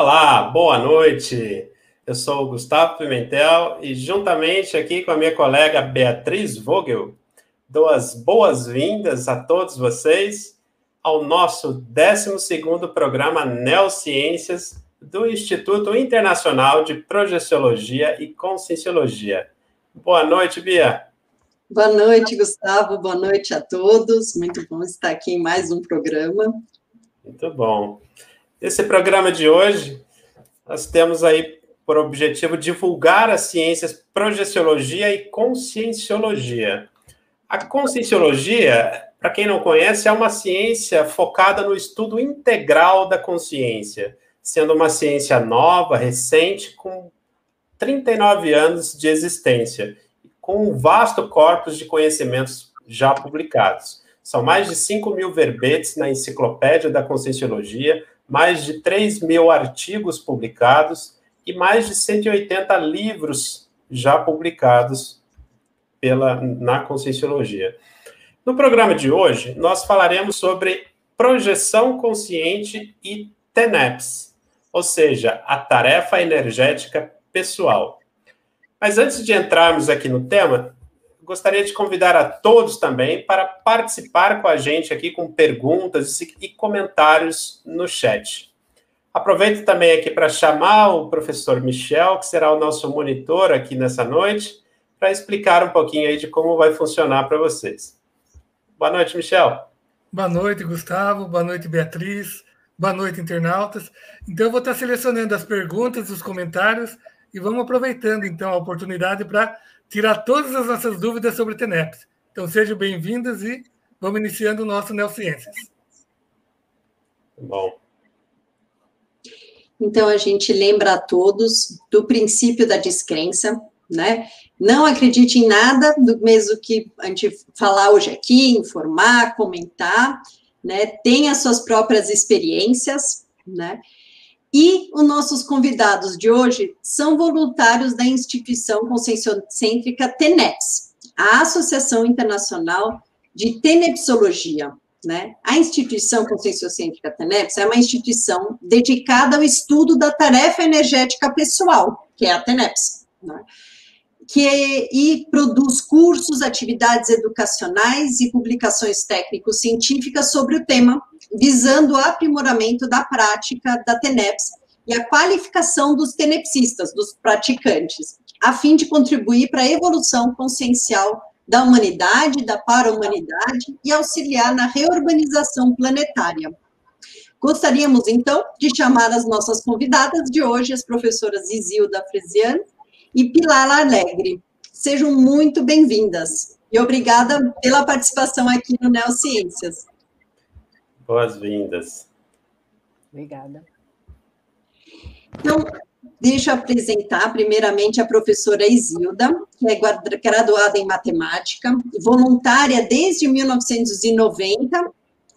Olá, boa noite. Eu sou o Gustavo Pimentel e, juntamente aqui com a minha colega Beatriz Vogel, dou as boas-vindas a todos vocês ao nosso 12 programa Neociências do Instituto Internacional de Projeciologia e Conscienciologia. Boa noite, Bia. Boa noite, Gustavo. Boa noite a todos. Muito bom estar aqui em mais um programa. Muito bom. Esse programa de hoje, nós temos aí por objetivo divulgar as ciências projeciologia e conscienciologia. A conscienciologia, para quem não conhece, é uma ciência focada no estudo integral da consciência, sendo uma ciência nova, recente, com 39 anos de existência, com um vasto corpus de conhecimentos já publicados. São mais de 5 mil verbetes na enciclopédia da conscienciologia, mais de 3 mil artigos publicados e mais de 180 livros já publicados pela, na Conscienciologia. No programa de hoje, nós falaremos sobre projeção consciente e TENEPS, ou seja, a tarefa energética pessoal. Mas antes de entrarmos aqui no tema, gostaria de convidar a todos também para participar com a gente aqui com perguntas e comentários no chat. Aproveito também aqui para chamar o professor Michel, que será o nosso monitor aqui nessa noite, para explicar um pouquinho aí de como vai funcionar para vocês. Boa noite, Michel. Boa noite, Gustavo. Boa noite, Beatriz. Boa noite, internautas. Então, eu vou estar selecionando as perguntas, os comentários e vamos aproveitando, então, a oportunidade para tirar todas as nossas dúvidas sobre o TENEPS. Então, sejam bem-vindos e vamos iniciando o nosso Neociências. Bom. Então, a gente lembra a todos do princípio da descrença, né? Não acredite em nada do mesmo que a gente falar hoje aqui, informar, comentar, né? Tenha suas próprias experiências, né? E os nossos convidados de hoje são voluntários da instituição conscienciocêntrica TENEPS, a Associação Internacional de Tenepsologia, né? A instituição conscienciocêntrica TENEPS é uma instituição dedicada ao estudo da tarefa energética pessoal, que é a TENEPS, né? Que e produz cursos, atividades educacionais e publicações técnico-científicas sobre o tema, visando o aprimoramento da prática da TENEPS e a qualificação dos tenepsistas, dos praticantes, a fim de contribuir para a evolução consciencial da humanidade, da para-humanidade e auxiliar na reurbanização planetária. Gostaríamos, então, de chamar as nossas convidadas de hoje, as professoras Isilda Fresiano e Pilar Alegre. Sejam muito bem-vindas e obrigada pela participação aqui no Neociências. Boas-vindas. Obrigada. Então, Deixa eu apresentar primeiramente a professora Isilda, que é graduada em matemática, voluntária desde 1990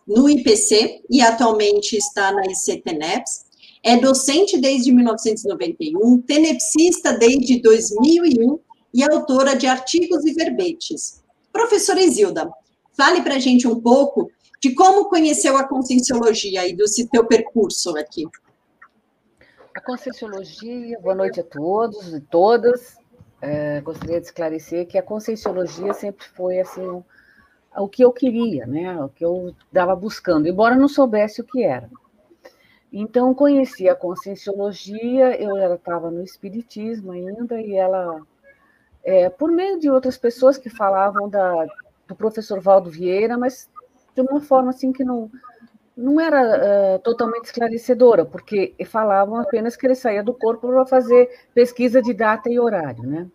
no IPC e atualmente está na ICTNEPS. É docente desde 1991, tenepsista desde 2001 e autora de artigos e verbetes. Professora Isilda, fale para a gente um pouco de como conheceu a conscienciologia e do seu percurso aqui. A Conscienciologia, boa noite a todos e todas. É, gostaria de esclarecer que a Conscienciologia sempre foi assim o, que eu queria, né? O que eu estava buscando, embora não soubesse o que era. Então, conheci a Conscienciologia, eu estava no Espiritismo ainda, e ela, é, por meio de outras pessoas que falavam da, do professor Valdo Vieira, mas de uma forma assim que não, não era uh, totalmente esclarecedora, porque falavam apenas que ele saía do corpo para fazer pesquisa de data e horário, né?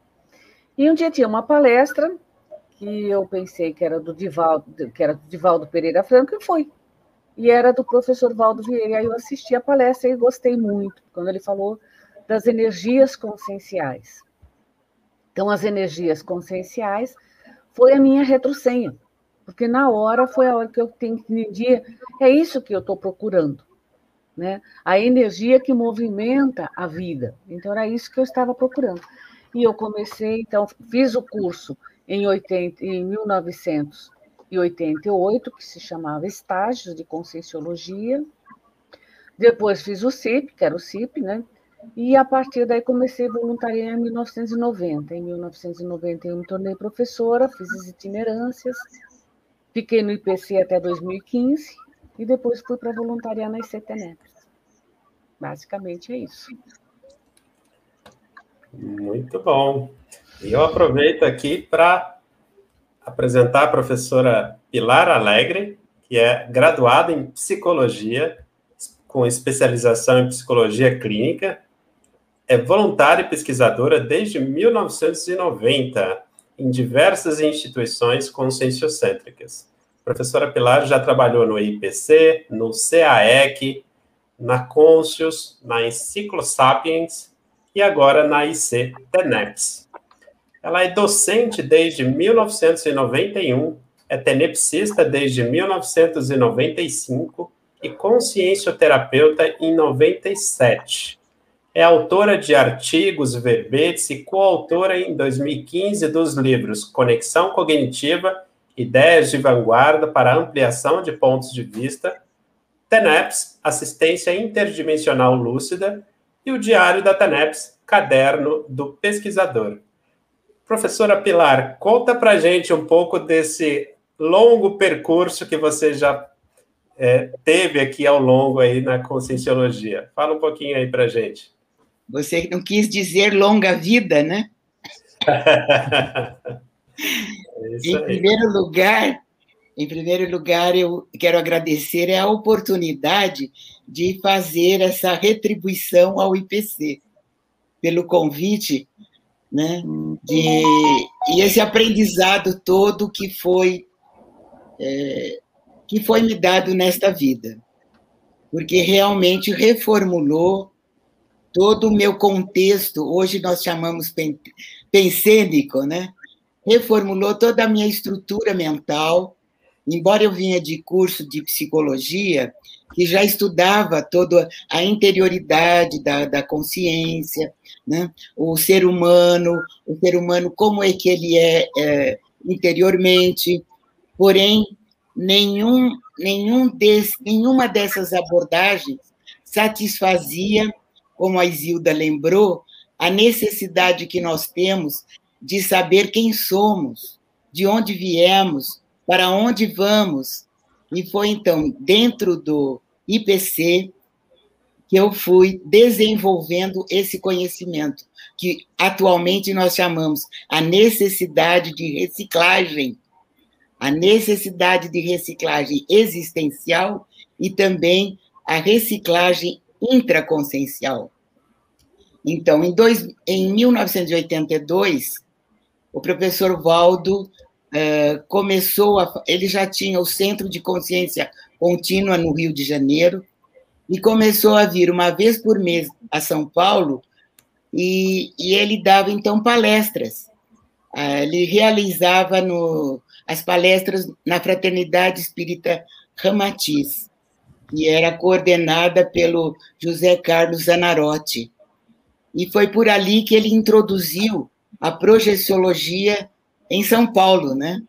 E um dia tinha uma palestra que eu pensei que era do Divaldo, que era do Divaldo Pereira Franco, e foi. E era do professor Valdo Vieira. Aí eu assisti a palestra e gostei muito, quando ele falou das energias conscienciais. Então, as energias conscienciais foi a minha retrosenha porque na hora foi a hora que eu entendi, é isso que eu estou procurando, né? A energia que movimenta a vida. Então era isso que eu estava procurando. E eu comecei, então, fiz o curso em, 80, em 1988, que se chamava Estágios de Conscienciologia. Depois fiz o CIP, que era o CIP, né? E a partir daí comecei a voluntariar em 1990. Em 1991 me tornei professora, fiz as itinerâncias, fiquei no IPC até 2015 e depois fui para voluntariar na ICTNEP. Basicamente é isso. Muito bom. E eu aproveito aqui para apresentar a professora Pilar Alegre, que é graduada em psicologia, com especialização em psicologia clínica, é voluntária e pesquisadora desde 1990 em diversas instituições conscienciocêntricas. A professora Pilar já trabalhou no IPC, no CAEC, na Conscius, na Enciclosapiens e agora na IC TENEPS. Ela é docente desde 1991, é tenepsista desde 1995 e consciencioterapeuta em 97. É autora de artigos, verbetes e coautora em 2015 dos livros Conexão Cognitiva, Ideias de Vanguarda para Ampliação de Pontos de Vista, TENEPS, Assistência Interdimensional Lúcida, e o Diário da TENEPS, Caderno do Pesquisador. Professora Pilar, conta para gente um pouco desse longo percurso que você já é, teve aqui ao longo aí na Conscienciologia. Fala um pouquinho aí para gente. Você não quis dizer longa vida, né? é em primeiro lugar, em primeiro lugar, eu quero agradecer a oportunidade de fazer essa retribuição ao IPC pelo convite, né? De, e esse aprendizado todo que foi é, que foi me dado nesta vida, porque realmente reformulou todo o meu contexto. Hoje nós chamamos pensênico, né? Reformulou toda a minha estrutura mental embora eu vinha de curso de psicologia, que já estudava toda a interioridade da, da consciência, né? o ser humano, o ser humano, como é que ele é, é interiormente, porém, nenhum, nenhum desse, nenhuma dessas abordagens satisfazia, como a Isilda lembrou, a necessidade que nós temos de saber quem somos, de onde viemos, para onde vamos. E foi então dentro do IPC que eu fui desenvolvendo esse conhecimento, que atualmente nós chamamos a necessidade de reciclagem, a necessidade de reciclagem existencial e também a reciclagem intraconsciencial. Então, em, dois, em 1982, o professor Valdo é, começou a. Ele já tinha o Centro de Consciência Contínua no Rio de Janeiro e começou a vir uma vez por mês a São Paulo e, e ele dava então palestras. É, ele realizava no, as palestras na Fraternidade Espírita Ramatiz, que era coordenada pelo José Carlos Zanarotti. E foi por ali que ele introduziu a projeciologia em São Paulo, né?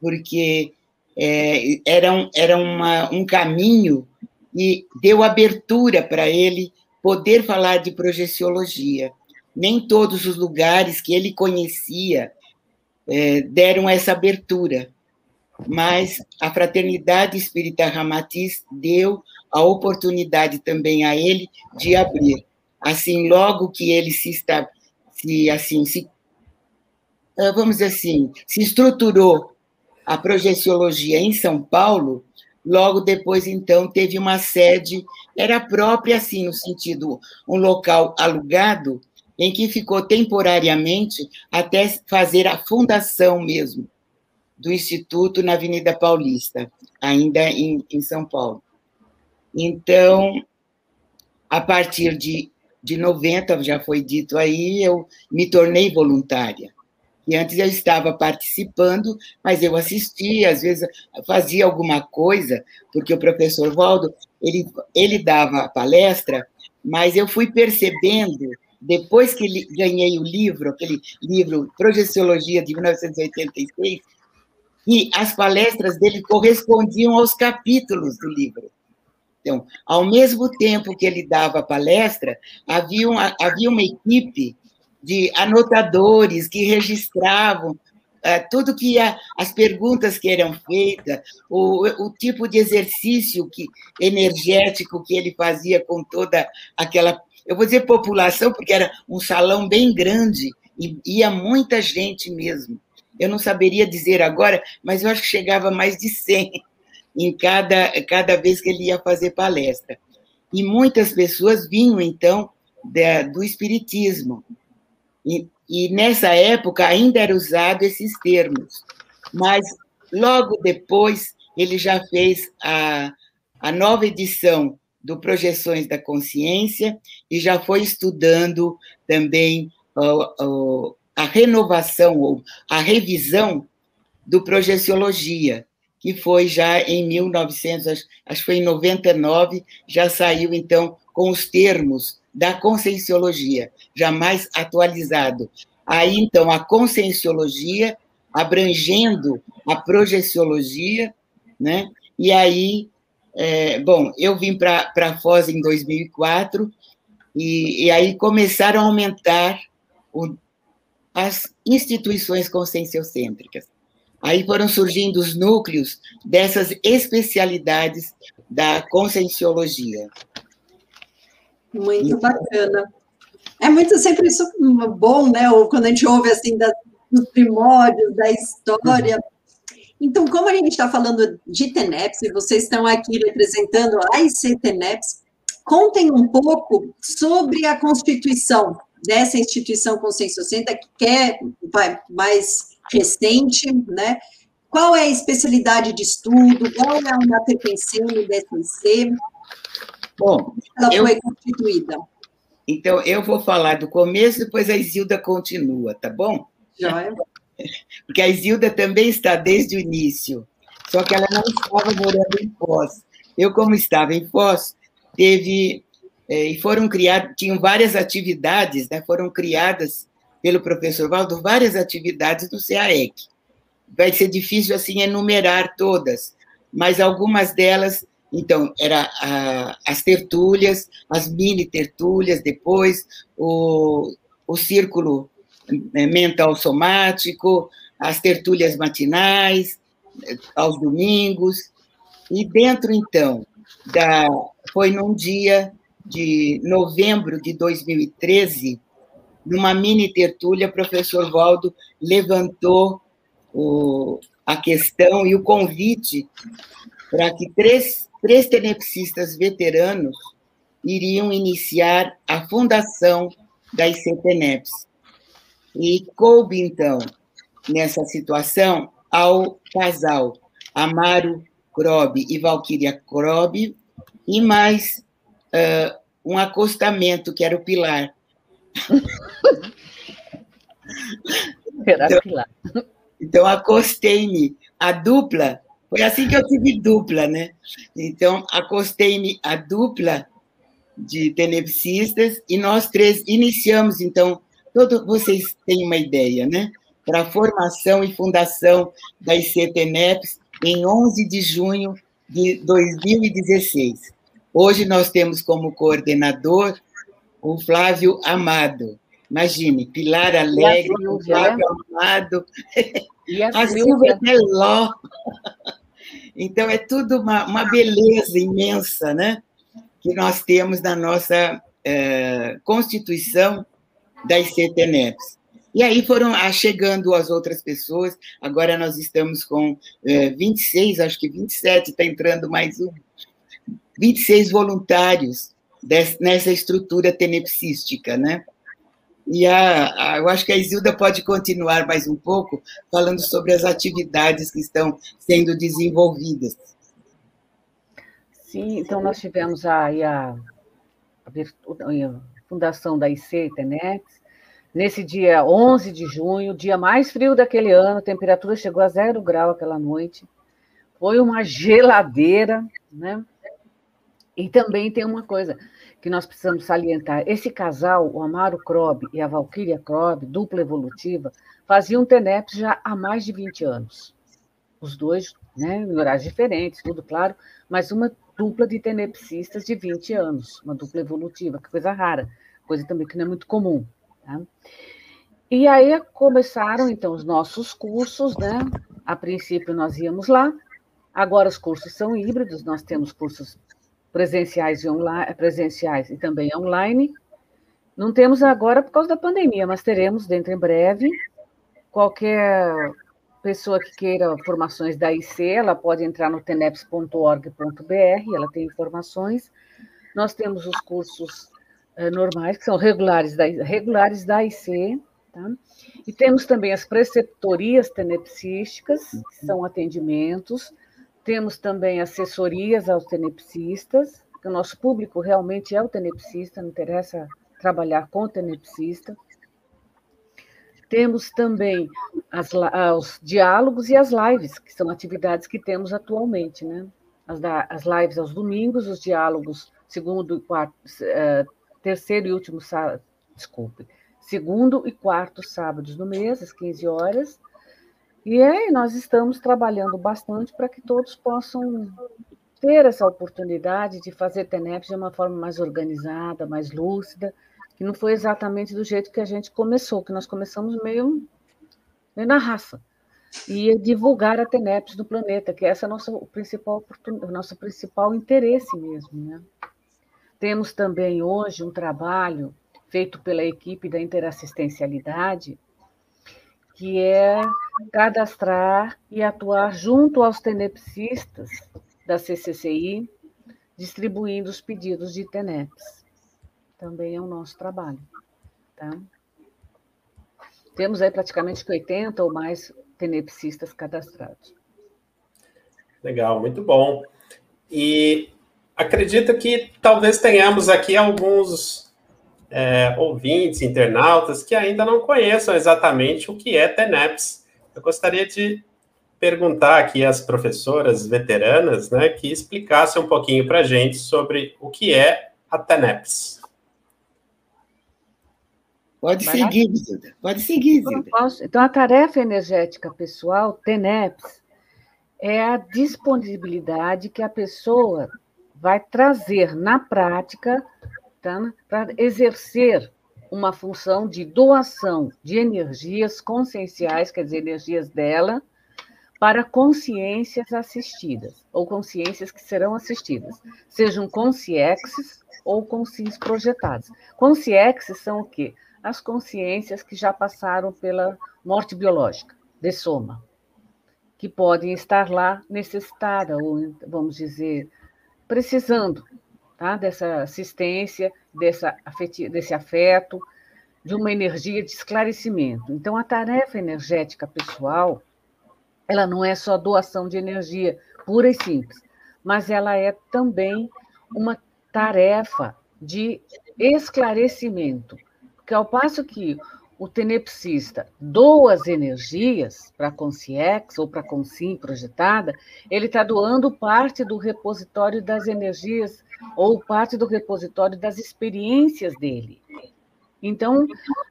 Porque é, era, um, era uma, um caminho e deu abertura para ele poder falar de projeciologia. Nem todos os lugares que ele conhecia é, deram essa abertura, mas a Fraternidade Espírita Ramatiz deu a oportunidade também a ele de abrir. Assim, logo que ele se, está, se, assim, se vamos dizer assim, se estruturou a projeciologia em São Paulo, logo depois, então, teve uma sede, era própria, assim, no sentido, um local alugado, em que ficou temporariamente até fazer a fundação mesmo do Instituto na Avenida Paulista, ainda em, em São Paulo. Então, a partir de, de 90, já foi dito aí, eu me tornei voluntária. E antes eu estava participando, mas eu assistia, às vezes fazia alguma coisa, porque o professor Waldo, ele, ele dava a palestra, mas eu fui percebendo, depois que ganhei o livro, aquele livro Projeciologia de 1986, que as palestras dele correspondiam aos capítulos do livro. Então, ao mesmo tempo que ele dava a palestra, havia uma, havia uma equipe de anotadores que registravam é, tudo que ia, as perguntas que eram feitas, o, o tipo de exercício que, energético que ele fazia com toda aquela, eu vou dizer população, porque era um salão bem grande e ia muita gente mesmo. Eu não saberia dizer agora, mas eu acho que chegava mais de 100 em cada, cada vez que ele ia fazer palestra. E muitas pessoas vinham, então, da, do Espiritismo. E, e nessa época ainda era usado esses termos, mas logo depois ele já fez a, a nova edição do Projeções da Consciência e já foi estudando também a renovação ou a revisão do Projeciologia, que foi já em 1900, acho que foi em 99, já saiu então com os termos da conscienciologia, jamais atualizado. Aí, então, a conscienciologia abrangendo a projeciologia, né? E aí, é, bom, eu vim para Foz em 2004 e, e, aí começaram a aumentar o, as instituições conscienciocêntricas. Aí foram surgindo os núcleos dessas especialidades da conscienciologia. Muito bacana. É muito sempre isso bom, né? Ou quando a gente ouve assim da, dos primórdios da história. Então, como a gente está falando de TENEPS, e vocês estão aqui representando a IC TENEPS, contem um pouco sobre a constituição dessa instituição Consciência Senta, que é mais recente, né? Qual é a especialidade de estudo? Qual é uma pertencendo do DSC? Bom, ela eu, foi constituída. Então, eu vou falar do começo, depois a Isilda continua, tá bom? Joia. Porque a Isilda também está desde o início, só que ela não estava morando em Foz. Eu, como estava em Foz, teve é, e foram criadas, tinham várias atividades, né, foram criadas pelo professor Valdo várias atividades do CAEC. Vai ser difícil assim enumerar todas, mas algumas delas então, era a, as tertúlias, as mini tertúlias, depois o, o círculo né, mental somático, as tertúlias matinais, aos domingos. E dentro, então, da, foi num dia de novembro de 2013, numa mini tertúlia, o professor Valdo levantou o, a questão e o convite para que três três tenepsistas veteranos iriam iniciar a fundação da ICTENEPS. E coube, então, nessa situação, ao casal Amaro Krob e Valquíria Krob, e mais uh, um acostamento, que era o Pilar. Era então, Pilar. Então, acostei-me a dupla foi assim que eu tive dupla, né? Então, acostei-me a dupla de tenepsistas e nós três iniciamos, então, todo, vocês têm uma ideia, né? Para a formação e fundação da ICTNEPS em 11 de junho de 2016. Hoje nós temos como coordenador o Flávio Amado. Imagine, Pilar Alegre, Flávio Amado, a, a Silvia Teló. Então, é tudo uma, uma beleza imensa, né? Que nós temos na nossa é, Constituição da ICTNEPS. E aí foram chegando as outras pessoas, agora nós estamos com é, 26, acho que 27, está entrando mais um, 26 voluntários dessa, nessa estrutura tenepsística, né? E a, a, eu acho que a Isilda pode continuar mais um pouco falando sobre as atividades que estão sendo desenvolvidas. Sim, então nós tivemos aí a, a, fundação da IC Tenex, nesse dia 11 de junho, dia mais frio daquele ano, a temperatura chegou a zero grau aquela noite, foi uma geladeira, né? E também tem uma coisa, que nós precisamos salientar. Esse casal, o Amaro Krob e a Valkyria Krob, dupla evolutiva, faziam TENEPS já há mais de 20 anos. os dois, né, em horários diferentes, tudo claro, mas uma dupla de tenepsistas de 20 anos, uma dupla evolutiva, que coisa rara, coisa também que não é muito comum. Tá? E aí começaram, então, os nossos cursos, né? A princípio nós íamos lá, agora os cursos são híbridos, nós temos cursos presenciais e, online, presenciais e também online. Não temos agora por causa da pandemia, mas teremos dentro em breve. Qualquer pessoa que queira formações da IC, ela pode entrar no teneps.org.br, ela tem informações. Nós temos os cursos uh, normais, que são regulares da, regulares da IC, Tá? E temos também as preceptorias tenepsísticas, que são atendimentos, temos também assessorias aos tenepsistas, o nosso público realmente é o tenepsista, não interessa trabalhar com o tenepsista. Temos também as, os diálogos e as lives, que são atividades que temos atualmente, né? As, da, as lives aos domingos, os diálogos segundo e quarto, uh, terceiro e último sábado, desculpe, segundo e quarto sábados do mês, às 15 horas. E aí nós estamos trabalhando bastante para que todos possam ter essa oportunidade de fazer TENEPS de uma forma mais organizada, mais lúcida, que não foi exatamente do jeito que a gente começou, que nós começamos meio, meio na raça. E divulgar a TENEPS no planeta, que esse é o nosso principal, o nosso principal interesse mesmo. Né? Temos também hoje um trabalho feito pela equipe da interassistencialidade, que é cadastrar e atuar junto aos tenepsistas da CCCI, distribuindo os pedidos de TENEPS. Também é o nosso trabalho. Tá? Temos aí praticamente 80 ou mais tenepsistas cadastrados. Legal, muito bom. E acredito que talvez tenhamos aqui alguns é, ouvintes, internautas que ainda não conheçam exatamente o que é TENEPS. Eu gostaria de perguntar aqui às professoras veteranas, né, que explicassem um pouquinho para a gente sobre o que é a TENEPS. Pode seguir, Zilda. Pode seguir, Zilda. Então, a tarefa energética pessoal, TENEPS, é a disponibilidade que a pessoa vai trazer na prática para exercer uma função de doação de energias conscienciais, quer dizer, energias dela, para consciências assistidas, ou consciências que serão assistidas, sejam consciexes ou consciências projetadas. Consciexes são o quê? As consciências que já passaram pela morte biológica, de soma, que podem estar lá necessitada, ou, vamos dizer, precisando tá? dessa assistência, dessa afeti desse afeto, de uma energia de esclarecimento. Então, a tarefa energética pessoal, ela não é só doação de energia pura e simples, mas ela é também uma tarefa de esclarecimento, porque ao passo que o tenepsista doa as energias para a Consciex ou para a Consim projetada, ele está doando parte do repositório das energias ou parte do repositório das experiências dele. Então,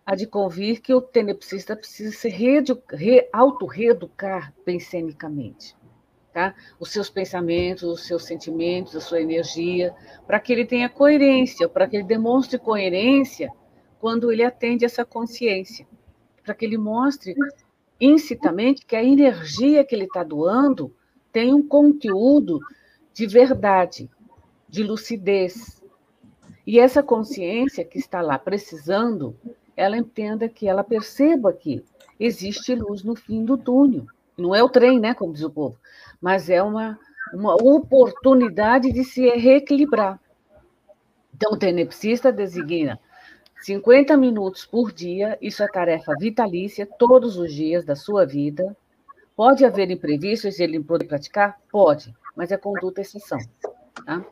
há de convir que o tenepsista precisa se re, auto-reeducar pensenicamente. Tá? Os seus pensamentos, os seus sentimentos, a sua energia, para que ele tenha coerência, para que ele demonstre coerência quando ele atende essa consciência, para que ele mostre incitamente que a energia que ele está doando tem um conteúdo de verdade, de lucidez. E essa consciência que está lá precisando, ela entenda que ela perceba que existe luz no fim do túnel. Não é o trem, né, como diz o povo, mas é uma, uma oportunidade de se reequilibrar. Então, o tenepsista designa 50 minutos por dia, isso é tarefa vitalícia, todos os dias da sua vida. Pode haver imprevistos e ele poder praticar? Pode, mas é conduta exceção. Tá?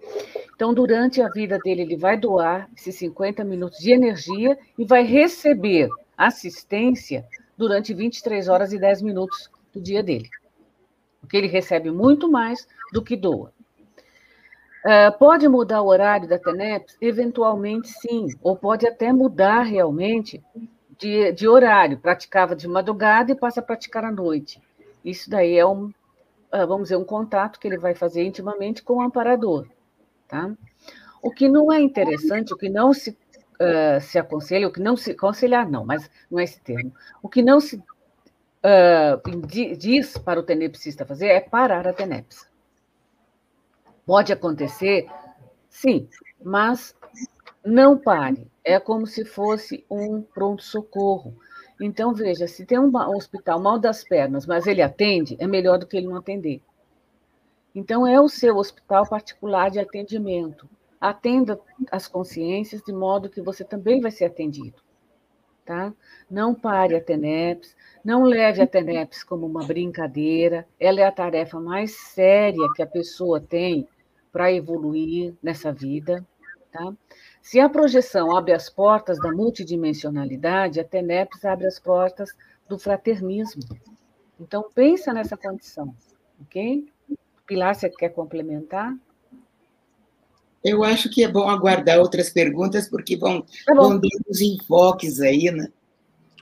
Então, durante a vida dele, ele vai doar esses 50 minutos de energia e vai receber assistência durante 23 horas e 10 minutos do dia dele. Porque ele recebe muito mais do que doa. Uh, pode mudar o horário da TENEPS? Eventualmente, sim. Ou pode até mudar realmente de, de horário. Praticava de madrugada e passa a praticar à noite. Isso daí é um, vamos dizer, um contato que ele vai fazer intimamente com o amparador, tá? O que não é interessante, o que não se, uh, se aconselha, o que não se aconselhar, não, mas não é esse termo. O que não se uh, diz para o tenepsista fazer é parar a tenepsa. Pode acontecer, sim, mas não pare. É como se fosse um pronto-socorro. Então, veja, se tem um hospital mal das pernas, mas ele atende, é melhor do que ele não atender. Então, é o seu hospital particular de atendimento. Atenda as consciências de modo que você também vai ser atendido. Tá? Não pare a TENEPS, não leve a TENEPS como uma brincadeira, ela é a tarefa mais séria que a pessoa tem para evoluir nessa vida. Tá? Se a projeção abre as portas da multidimensionalidade, a TENEPS abre as portas do fraternismo. Então, pensa nessa condição, ok? Pilar, você quer complementar? Eu acho que é bom aguardar outras perguntas, porque vão, tá vão dar os enfoques aí, né?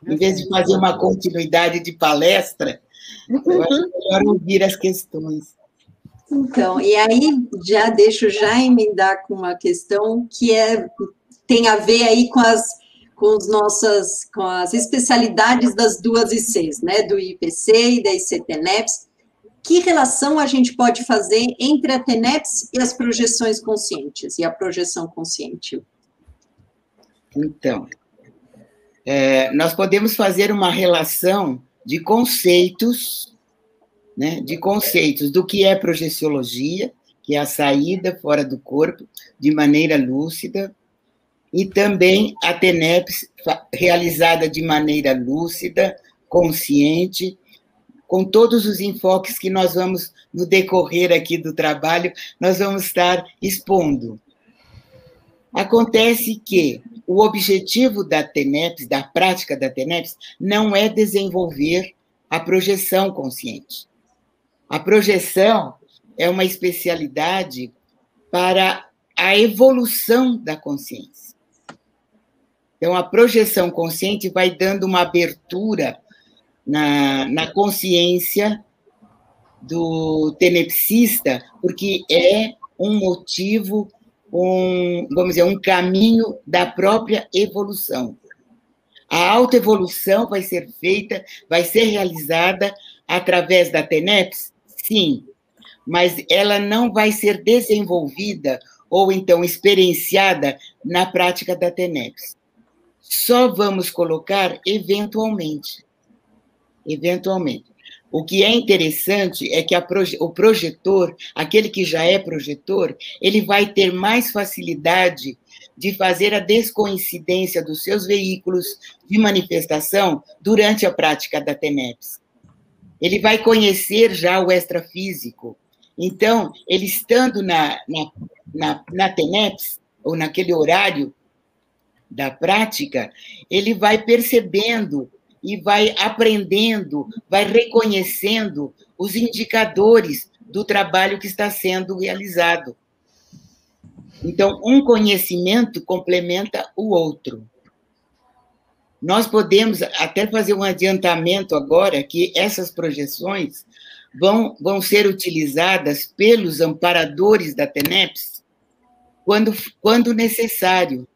Em vez de fazer uma continuidade de palestra, eu acho melhor ouvir as questões. Então, e aí já deixo já emendar com uma questão que é tem a ver aí com as com as nossas com as especialidades das duas ICs, né, do IPC e da ICTNEPS. Que relação a gente pode fazer entre a TENEPS e as projeções conscientes e a projeção consciente? Então, é, nós podemos fazer uma relação de conceitos né, de conceitos do que é projeciologia, que é a saída fora do corpo de maneira lúcida, e também a TENEPS realizada de maneira lúcida, consciente, com todos os enfoques que nós vamos, no decorrer aqui do trabalho, nós vamos estar expondo. Acontece que o objetivo da TENEPS, da prática da TENEPS, não é desenvolver a projeção consciente. A projeção é uma especialidade para a evolução da consciência. Então, a projeção consciente vai dando uma abertura na, na consciência do tenepsista, porque é um motivo, um, vamos dizer, um caminho da própria evolução. A autoevolução vai ser feita, vai ser realizada através da TENEPS sim, mas ela não vai ser desenvolvida ou então experienciada na prática da TENEPS. Só vamos colocar eventualmente. Eventualmente. O que é interessante é que proje o projetor, aquele que já é projetor, ele vai ter mais facilidade de fazer a descoincidência dos seus veículos de manifestação durante a prática da TENEPS ele vai conhecer já o extrafísico. Então, ele estando na, na, na, na TENEPS, ou naquele horário da prática, ele vai percebendo e vai aprendendo, vai reconhecendo os indicadores do trabalho que está sendo realizado. Então, um conhecimento complementa o outro. Nós podemos até fazer um adiantamento agora que essas projeções vão, vão ser utilizadas pelos amparadores da TENEPS quando, quando necessário.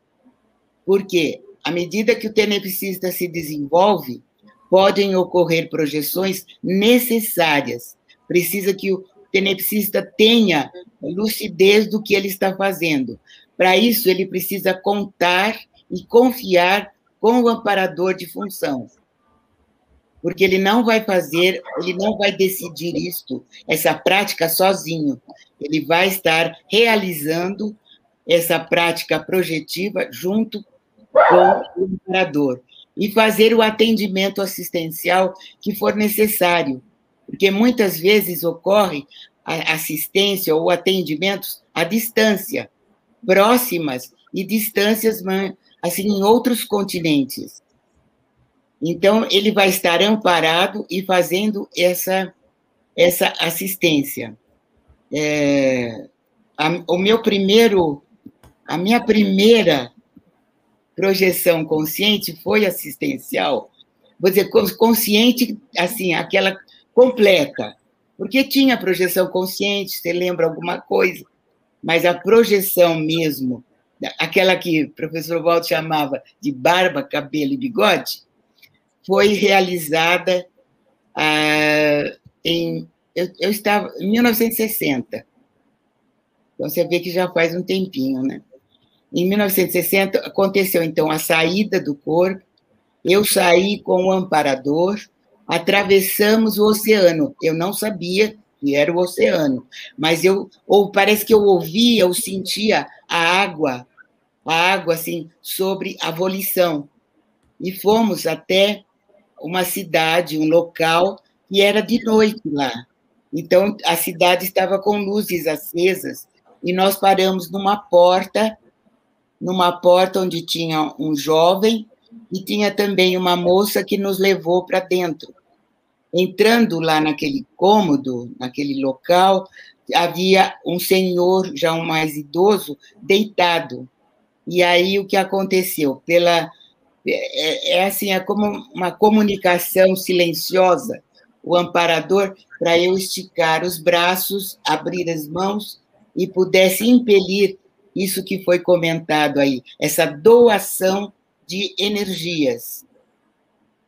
Porque, à medida que o tenepsista se desenvolve, podem ocorrer projeções necessárias. Precisa que o tenepsista tenha lucidez do que ele está fazendo. Para isso, ele precisa contar e confiar com o amparador de função. Porque ele não vai fazer, ele não vai decidir isto, essa prática sozinho. Ele vai estar realizando essa prática projetiva junto com o amparador e fazer o atendimento assistencial que for necessário, porque muitas vezes ocorre assistência ou atendimentos à distância, próximas e distâncias assim em outros continentes. Então ele vai estar amparado e fazendo essa essa assistência. É, a, o meu primeiro, a minha primeira projeção consciente foi assistencial. Vou dizer consciente, assim, aquela completa, Porque tinha projeção consciente, você lembra alguma coisa, mas a projeção mesmo, aquela que o professor Waldo chamava de barba, cabelo e bigode, foi realizada ah, em eu, eu estava em 1960. Então você vê que já faz um tempinho, né? Em 1960 aconteceu então a saída do corpo. Eu saí com o amparador, atravessamos o oceano. Eu não sabia que era o oceano, mas eu ou parece que eu ouvia, eu sentia a água, a água assim sobre a volição. E fomos até uma cidade, um local que era de noite lá. Então, a cidade estava com luzes acesas e nós paramos numa porta, numa porta onde tinha um jovem e tinha também uma moça que nos levou para dentro. Entrando lá naquele cômodo, naquele local, havia um senhor, já um mais idoso, deitado. E aí o que aconteceu? Pela é, é assim, é como uma comunicação silenciosa o amparador para eu esticar os braços, abrir as mãos e pudesse impelir isso que foi comentado aí, essa doação de energias.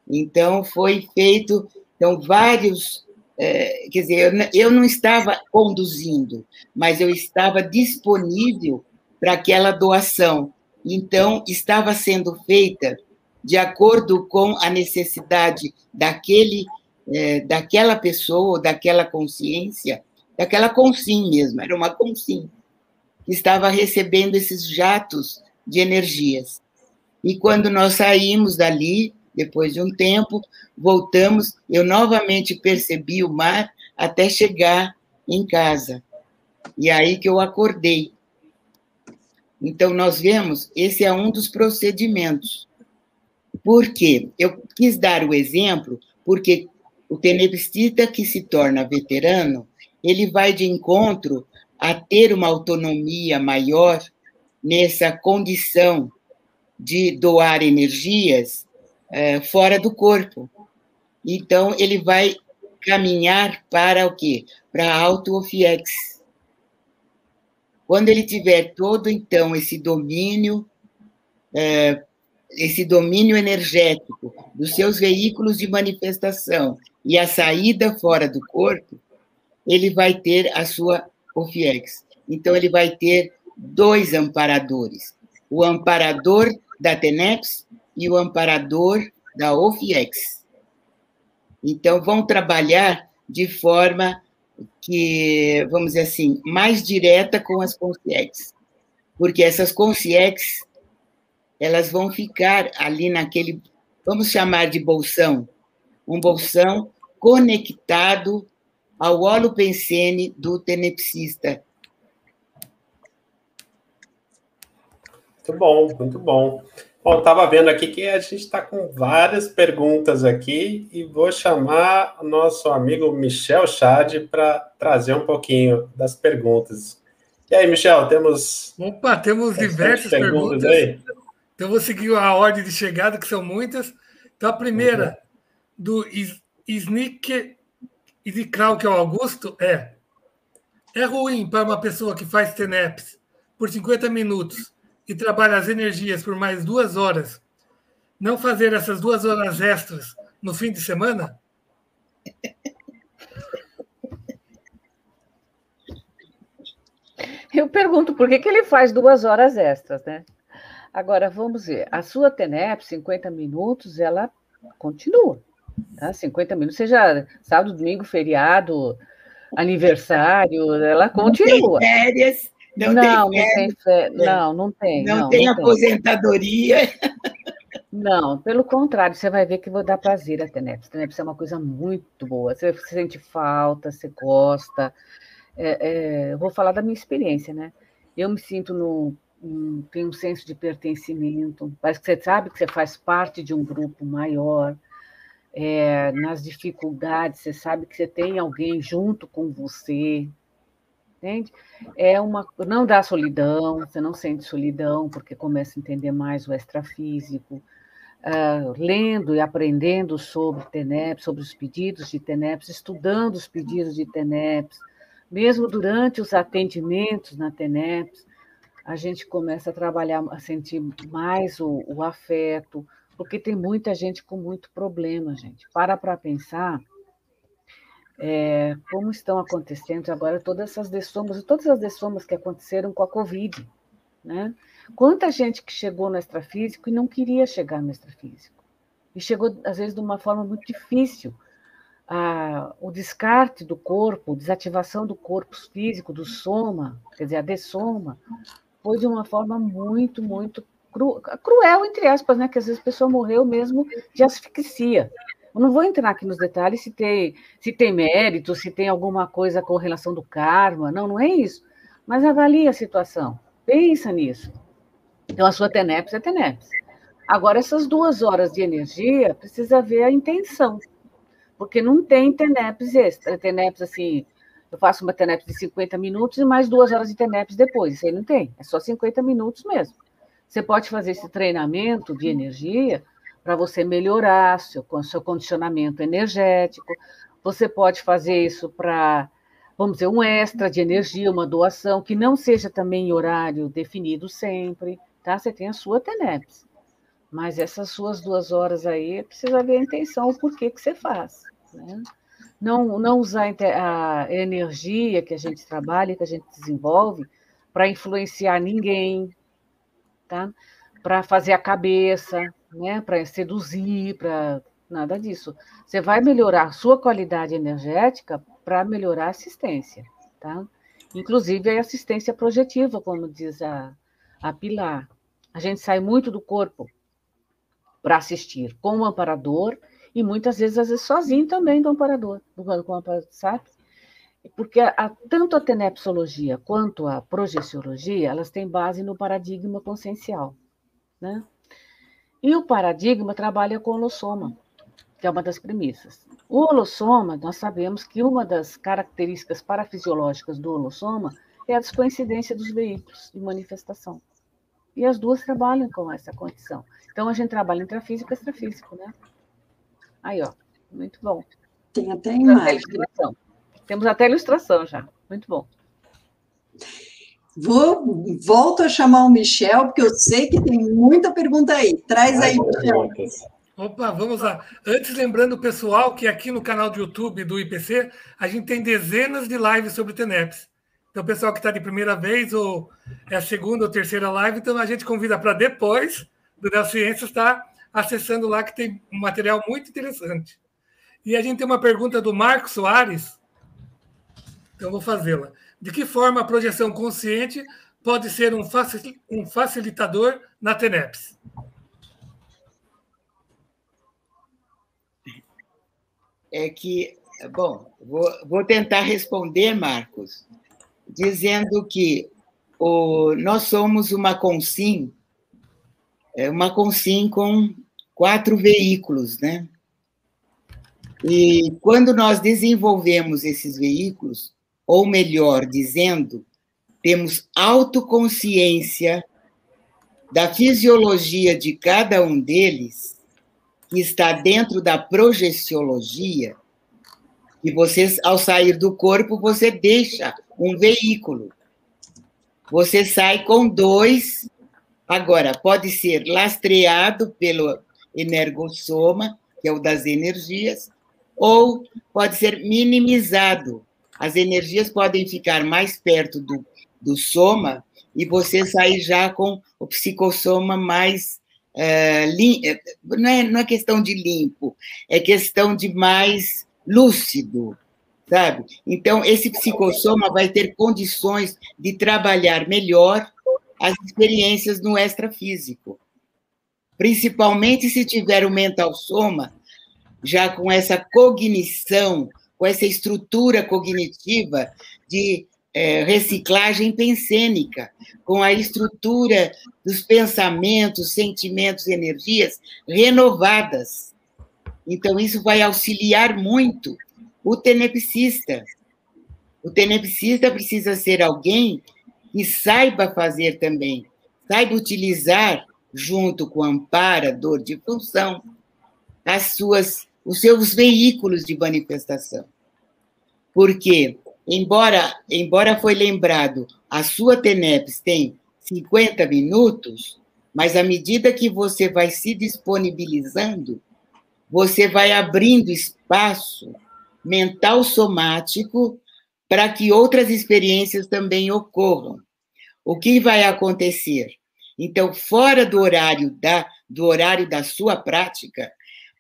Então, foi feito, então, vários. É, quer dizer, eu não estava conduzindo, mas eu estava disponível para aquela doação. Então, estava sendo feita de acordo com a necessidade daquele é, daquela pessoa, daquela consciência, daquela consim mesmo, era uma consim, que estava recebendo esses jatos de energias. E quando nós saímos dali, depois de um tempo, voltamos, eu novamente percebi o mar até chegar em casa. E aí que eu acordei. Então, nós vemos, esse é um dos procedimentos. Por quê? Eu quis dar o exemplo, porque o tenebstita que se torna veterano, ele vai de encontro a ter uma autonomia maior nessa condição de doar energias é, fora do corpo. Então, ele vai caminhar para o quê? Para a auto-ofiex. Quando ele tiver todo, então, esse domínio é, esse domínio energético dos seus veículos de manifestação e a saída fora do corpo, ele vai ter a sua OFIEX. Então, ele vai ter dois amparadores: o amparador da TENEPS e o amparador da OFIEX. Então, vão trabalhar de forma que, vamos dizer assim, mais direta com as consciex. Porque essas consciex elas vão ficar ali naquele, vamos chamar de bolsão, um bolsão conectado ao holopensene do tenepsista. Muito bom, muito bom. Bom, estava vendo aqui que a gente está com várias perguntas aqui e vou chamar o nosso amigo Michel Chad para trazer um pouquinho das perguntas. E aí, Michel, temos. Opa, temos diversas perguntas. aí. Então, eu vou seguir a ordem de chegada, que são muitas. Então, a primeira, uhum. do Snick Krau, que é o Augusto, é: é ruim para uma pessoa que faz TENEPS por 50 minutos e trabalha as energias por mais duas horas, não fazer essas duas horas extras no fim de semana? Eu pergunto por que, que ele faz duas horas extras, né? Agora, vamos ver, a sua TENEP, 50 minutos, ela continua. Tá? 50 minutos, seja sábado, domingo, feriado, aniversário, ela continua. Não tem férias, não, não tem férias. Não, tem, não, não tem. Não, não tem não aposentadoria. Tem. Não, pelo contrário, você vai ver que vou dar prazer a TENEPS. TENEPS é uma coisa muito boa. Você sente falta, você gosta. É, é, vou falar da minha experiência, né? Eu me sinto no um, tem um senso de pertencimento, parece que você sabe que você faz parte de um grupo maior. É, nas dificuldades, você sabe que você tem alguém junto com você, entende? É uma, não dá solidão, você não sente solidão, porque começa a entender mais o extrafísico. uh, lendo e aprendendo sobre TENEPS, sobre os pedidos de TENEPS, estudando os pedidos de TENEPS, mesmo durante os atendimentos na TENEPS, a gente começa a trabalhar, a sentir mais o, o afeto, porque tem muita gente com muito problema, gente. Para para pensar é, como estão acontecendo agora todas essas dessomas, todas as dessomas que aconteceram com a Covid, né? Quanta gente que chegou no extrafísico e não queria chegar no extrafísico. E chegou, às vezes, de uma forma muito difícil. Ah, o descarte do corpo, desativação do corpo físico, do soma, quer dizer, a dessoma, foi de uma forma muito, muito cru, cruel, entre aspas, né? Que às vezes a pessoa morreu mesmo de asfixia. Eu não vou entrar aqui nos detalhes se tem, se tem mérito, se tem alguma coisa com relação do karma, não, não é isso. Mas avalie a situação, pensa nisso. Então, a sua TENEPS é TENEPS. Agora, essas duas horas de energia, precisa ver a intenção, porque não tem TENEPS extra, TENEPS assim, eu faço uma TENEPS de 50 minutos e mais duas horas de TENEPS depois, isso aí não tem, é só 50 minutos mesmo. Você pode fazer esse treinamento de energia para você melhorar seu, seu condicionamento energético, você pode fazer isso para, vamos dizer, um extra de energia, uma doação, que não seja também em horário definido sempre, tá? Você tem a sua TENEPS. Mas essas suas duas horas aí, precisa ver a intenção, o porquê que você faz. Né? Não, não usar a energia que a gente trabalha, que a gente desenvolve, para influenciar ninguém, tá? para fazer a cabeça, né? para seduzir, para nada disso. Você vai melhorar a sua qualidade energética para melhorar a assistência. Tá? Inclusive a assistência projetiva, como diz a, a Pilar. A gente sai muito do corpo para assistir com o amparador e muitas vezes, às vezes, sozinho também do amparador, do, com o amparador, sabe? Porque a, tanto a tenepsologia quanto a projeciologia, elas têm base no paradigma consciencial, né? E o paradigma trabalha com o holossoma, que é uma das premissas. O holossoma, nós sabemos que uma das características parafisiológicas do holossoma é a descoincidência dos veículos de manifestação. E as duas trabalham com essa condição. Então, a gente trabalha intrafísico e extrafísico, né? Aí, ó, muito bom. Tem até imagem. Temos até ilustração já. Muito bom. Vou, volto a chamar o Michel, porque eu sei que tem muita pergunta aí. Traz aí, Michel. Opa, vamos lá. Antes, lembrando o pessoal que aqui no canal do YouTube do IPC, a gente tem dezenas de lives sobre TENEPS. Então, o pessoal que está de primeira vez, ou é a segunda ou terceira live, então a gente convida para depois do Ciências estar tá acessando lá, que tem um material muito interessante. E a gente tem uma pergunta do Marcos Soares, então vou fazê-la. De que forma a projeção consciente pode ser um facilitador na TENEPS? É que, bom, vou, vou tentar responder, Marcos, dizendo que o, nós somos uma consim, é uma consim com quatro veículos, né? E quando nós desenvolvemos esses veículos, ou melhor dizendo, temos autoconsciência da fisiologia de cada um deles, que está dentro da projeciologia, e você, ao sair do corpo, você deixa um veículo. Você sai com dois. Agora, pode ser lastreado pelo energossoma, que é o das energias, ou pode ser minimizado as energias podem ficar mais perto do, do soma e você sair já com o psicossoma mais. É, lim, é, não, é, não é questão de limpo, é questão de mais lúcido, sabe? Então, esse psicossoma vai ter condições de trabalhar melhor as experiências no extrafísico. Principalmente se tiver o mental soma, já com essa cognição com essa estrutura cognitiva de é, reciclagem pensênica, com a estrutura dos pensamentos, sentimentos e energias renovadas. Então, isso vai auxiliar muito o tenepsista. O tenepsista precisa ser alguém que saiba fazer também, saiba utilizar junto com o amparador de função, as suas, os seus veículos de manifestação. Porque, embora, embora foi lembrado, a sua TENEPS tem 50 minutos, mas à medida que você vai se disponibilizando, você vai abrindo espaço mental somático para que outras experiências também ocorram. O que vai acontecer? Então, fora do horário da do horário da sua prática,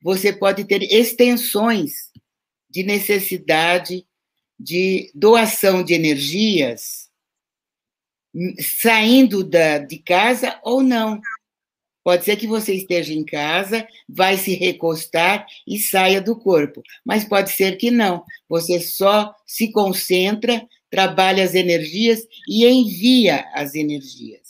você pode ter extensões de necessidade de doação de energias saindo da, de casa ou não. Pode ser que você esteja em casa, vai se recostar e saia do corpo, mas pode ser que não. Você só se concentra, trabalha as energias e envia as energias.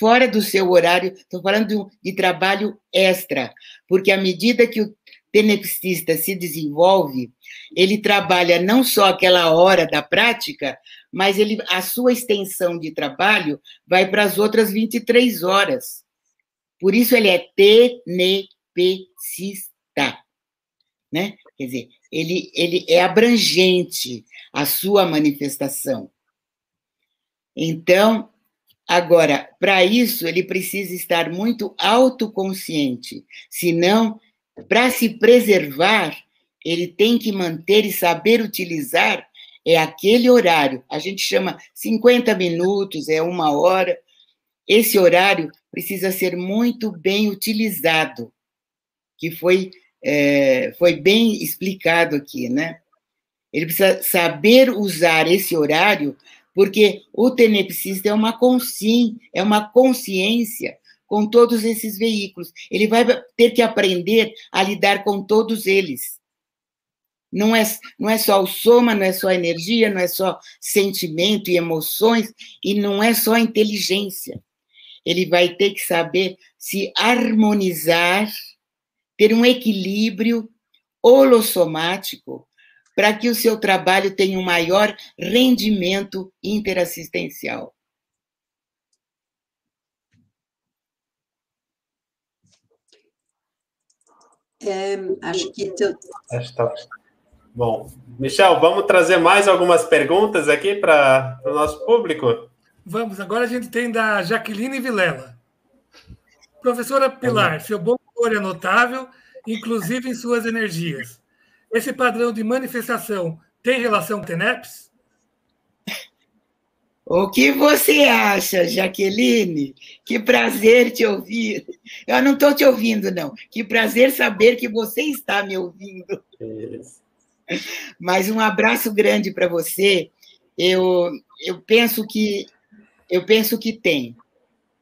Fora do seu horário, estou falando de, trabalho extra, porque à medida que o tenepsista se desenvolve, ele trabalha não só aquela hora da prática, mas ele, a sua extensão de trabalho vai para as outras 23 horas. Por isso ele é tenepsista, né? Quer dizer, ele, ele é abrangente a sua manifestação. Então, agora, para isso, ele precisa estar muito autoconsciente, senão, para se preservar, ele tem que manter e saber utilizar é aquele horário. A gente chama 50 minutos, é uma hora. Esse horário precisa ser muito bem utilizado, que foi, é, foi bem explicado aqui, né? Ele precisa saber usar esse horário, porque o tenepsista é uma consciência, é uma consciência com todos esses veículos. Ele vai ter que aprender a lidar com todos eles. Não é, não é só o soma, não é só energia, não é só sentimento e emoções, e não é só inteligência ele vai ter que saber se harmonizar, ter um equilíbrio holossomático para que o seu trabalho tenha um maior rendimento interassistencial. É, acho que. Tu... Tá. Bom, Michel, vamos trazer mais algumas perguntas aqui para o nosso público? Vamos, agora a gente tem da Jaqueline Vilela. Professora Pilar, seu bom humor é notável, inclusive em suas energias. Esse padrão de manifestação tem relação com TENEPS? O que você acha, Jaqueline? Que prazer te ouvir. Eu não estou te ouvindo, não. Que prazer saber que você está me ouvindo. Isso. Mas um abraço grande para você. Eu, eu penso que eu penso que tem.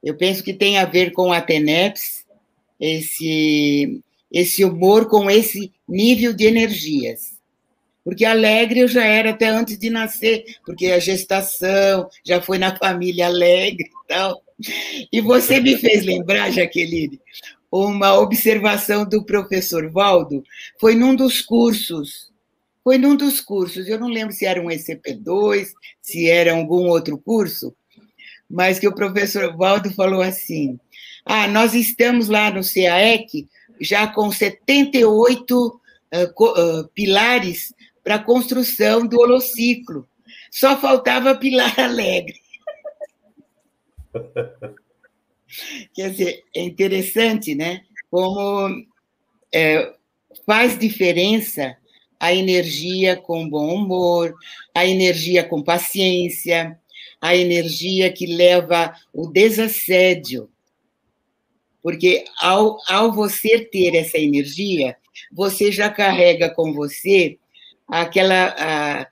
Eu penso que tem a ver com a TENEPS, esse, esse humor com esse nível de energias. Porque alegre eu já era até antes de nascer, porque a gestação já foi na família alegre e tal. E você me fez lembrar, Jaqueline, uma observação do professor Valdo, foi num dos cursos, foi num dos cursos, eu não lembro se era um ECP2, se era algum outro curso, mas que o professor Valdo falou assim: ah, nós estamos lá no CAEC já com 78 uh, pilares para a construção do holociclo. Só faltava pilar alegre. Quer dizer, é interessante, né? Como é, faz diferença a energia com bom humor, a energia com paciência, a energia que leva o desassédio. Porque ao, ao você ter essa energia, você já carrega com você aquela, a,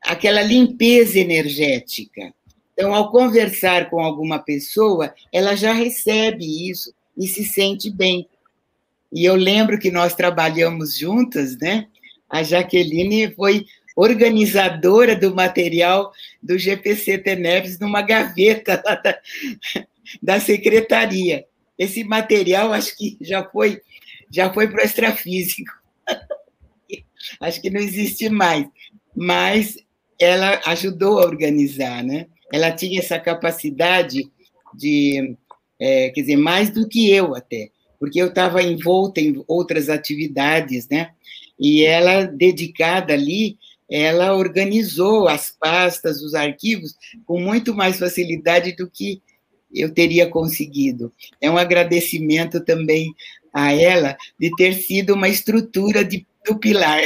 aquela limpeza energética. Então, ao conversar com alguma pessoa, ela já recebe isso e se sente bem. E eu lembro que nós trabalhamos juntas, né? A Jaqueline foi organizadora do material do GPC Teneves numa gaveta da, da secretaria. Esse material acho que já foi já foi para o extrafísico. acho que não existe mais. Mas ela ajudou a organizar, né? Ela tinha essa capacidade de, é, quer dizer, mais do que eu até, porque eu estava envolta em outras atividades, né? E ela, dedicada ali, ela organizou as pastas, os arquivos, com muito mais facilidade do que eu teria conseguido. É um agradecimento também a ela de ter sido uma estrutura de, do pilar.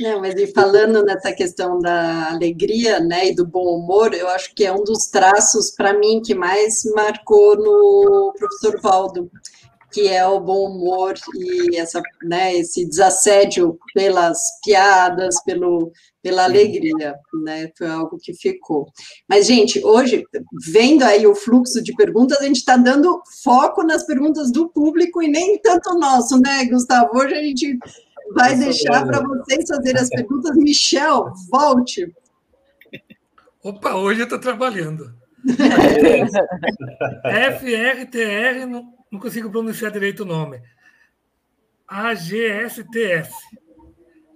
Não, mas e falando nessa questão da alegria, né, e do bom humor, eu acho que é um dos traços para mim que mais marcou no professor Valdo, que é o bom humor e essa, né, esse desassédio pelas piadas, pelo, pela alegria, né, foi algo que ficou. Mas, gente, hoje, vendo aí o fluxo de perguntas, a gente está dando foco nas perguntas do público e nem tanto nosso, né, Gustavo? Hoje a gente vai deixar para vocês fazerem as perguntas. Michel, volte. Opa, hoje eu estou trabalhando. FRTR, não, não consigo pronunciar direito o nome. AGSTS.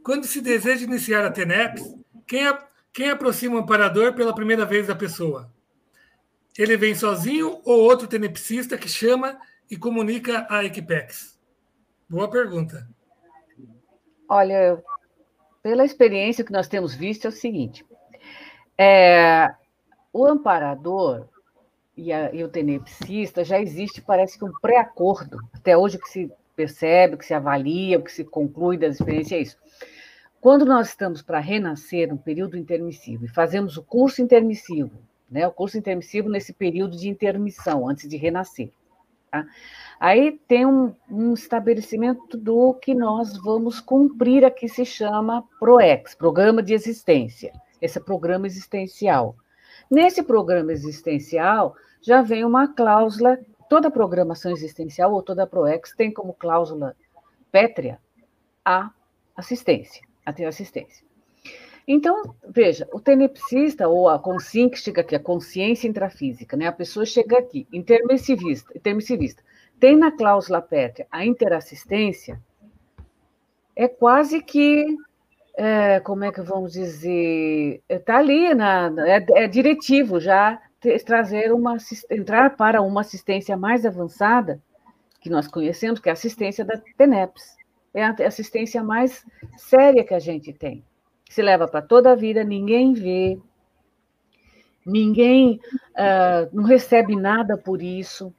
Quando se deseja iniciar a TENEPS, quem, a, quem aproxima o amparador pela primeira vez da pessoa? Ele vem sozinho ou outro tenepsista que chama e comunica a Equipex? Boa pergunta. Olha, pela experiência que nós temos visto, é o seguinte: é, o amparador e, a, e, o tenepsista já existe, parece que um pré-acordo. Até hoje, o que se percebe, o que se avalia, o que se conclui das experiências é isso. Quando nós estamos para renascer no período intermissivo e fazemos o curso intermissivo, né, o curso intermissivo nesse período de intermissão, antes de renascer, tá? Aí tem um, um, estabelecimento do que nós vamos cumprir aqui, se chama PROEX, Programa de Existência. Esse é programa existencial. Nesse programa existencial, já vem uma cláusula, toda programação existencial ou toda PROEX tem como cláusula pétrea a assistência, a ter assistência. Então, veja, o tenepsista ou a consciência que aqui, a consciência intrafísica, né? A pessoa chega aqui, intermissivista, intermissivista tem na cláusula pétrea a interassistência, é quase que, é, como é que vamos dizer, está ali, na, é, é, diretivo já trazer uma, entrar para uma assistência mais avançada, que nós conhecemos, que é a assistência da TENEPS. É a assistência mais séria que a gente tem. Se leva para toda a vida, ninguém vê, ninguém uh, não recebe nada por isso,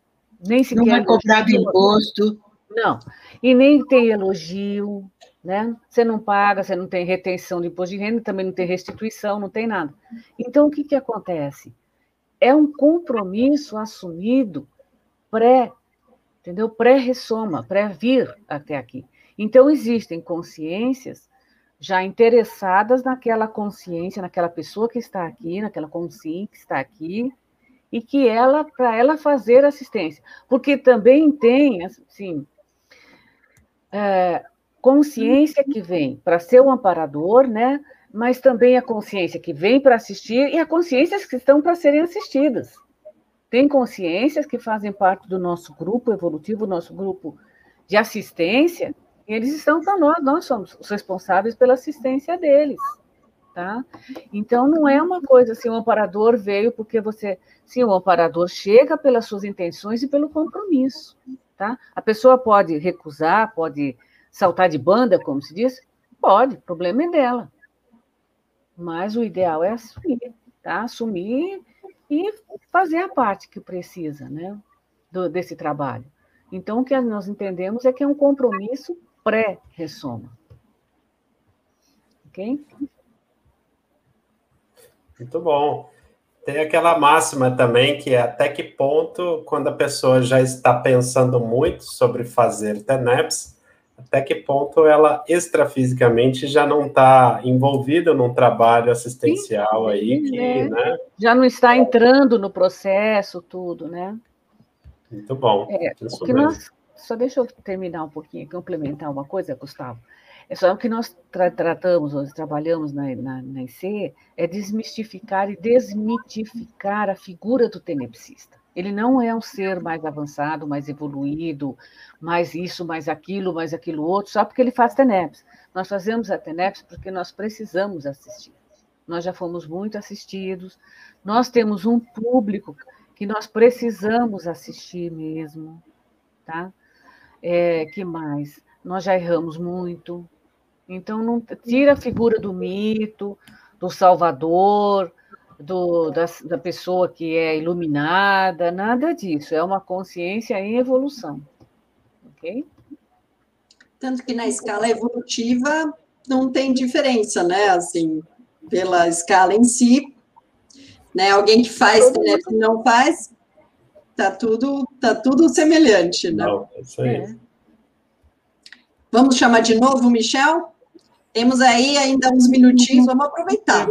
nem sequer. Não é cobrado imposto. Não, e nem tem elogio, né? Você não paga, você não tem retenção de imposto de renda, também não tem restituição, não tem nada. Então, o que, que acontece? É um compromisso assumido pré, entendeu? Pré-ressoma, pré-vir até aqui. Então, existem consciências já interessadas naquela consciência, naquela pessoa que está aqui, naquela consciência que está aqui, e que ela, para ela fazer assistência. Porque também tem, assim, é, consciência que vem para ser um amparador, né? Mas também a consciência que vem para assistir e a consciências que estão para serem assistidas. Tem consciências que fazem parte do nosso grupo evolutivo, nosso grupo de assistência, e eles estão para nós, nós somos os responsáveis pela assistência deles. Tá? Então, não é uma coisa assim, o amparador veio porque você. Sim, o amparador chega pelas suas intenções e pelo compromisso. Tá? A pessoa pode recusar, pode saltar de banda, como se diz? Pode, o problema é dela. Mas o ideal é assumir, tá? Assumir e fazer a parte que precisa, né? Do, desse trabalho. Então, o que nós entendemos é que é um compromisso pré-ressoma. Ok? Muito bom. Tem aquela máxima também que é até que ponto, quando a pessoa já está pensando muito sobre fazer TENEPS, até que ponto ela extrafisicamente já não está envolvida num trabalho assistencial sim, aí que, né? né? Já não está entrando no processo, tudo, né? Muito bom. É, o que nós, só deixa eu terminar um pouquinho, complementar uma coisa, Gustavo. É só o que nós tra tratamos, nós trabalhamos na, na, na IC, é desmistificar e desmitificar a figura do tenepsista. Ele não é um ser mais avançado, mais evoluído, mais isso, mais aquilo, mais aquilo outro, só porque ele faz TENEPS. Nós fazemos a TENEPS porque nós precisamos assistir. Nós já fomos muito assistidos, nós temos um público que nós precisamos assistir mesmo, tá? É, que mais? Nós já erramos muito, então não tira a figura do mito, do Salvador, do, da, da pessoa que é iluminada, nada disso. É uma consciência em evolução, ok? Tanto que na escala evolutiva não tem diferença, né? Assim, pela escala em si, né? Alguém que faz, né? Que não faz, tá tudo, tá tudo semelhante, né? Não, é isso aí. É. Vamos chamar de novo, Michel? Temos aí ainda uns minutinhos, vamos aproveitar.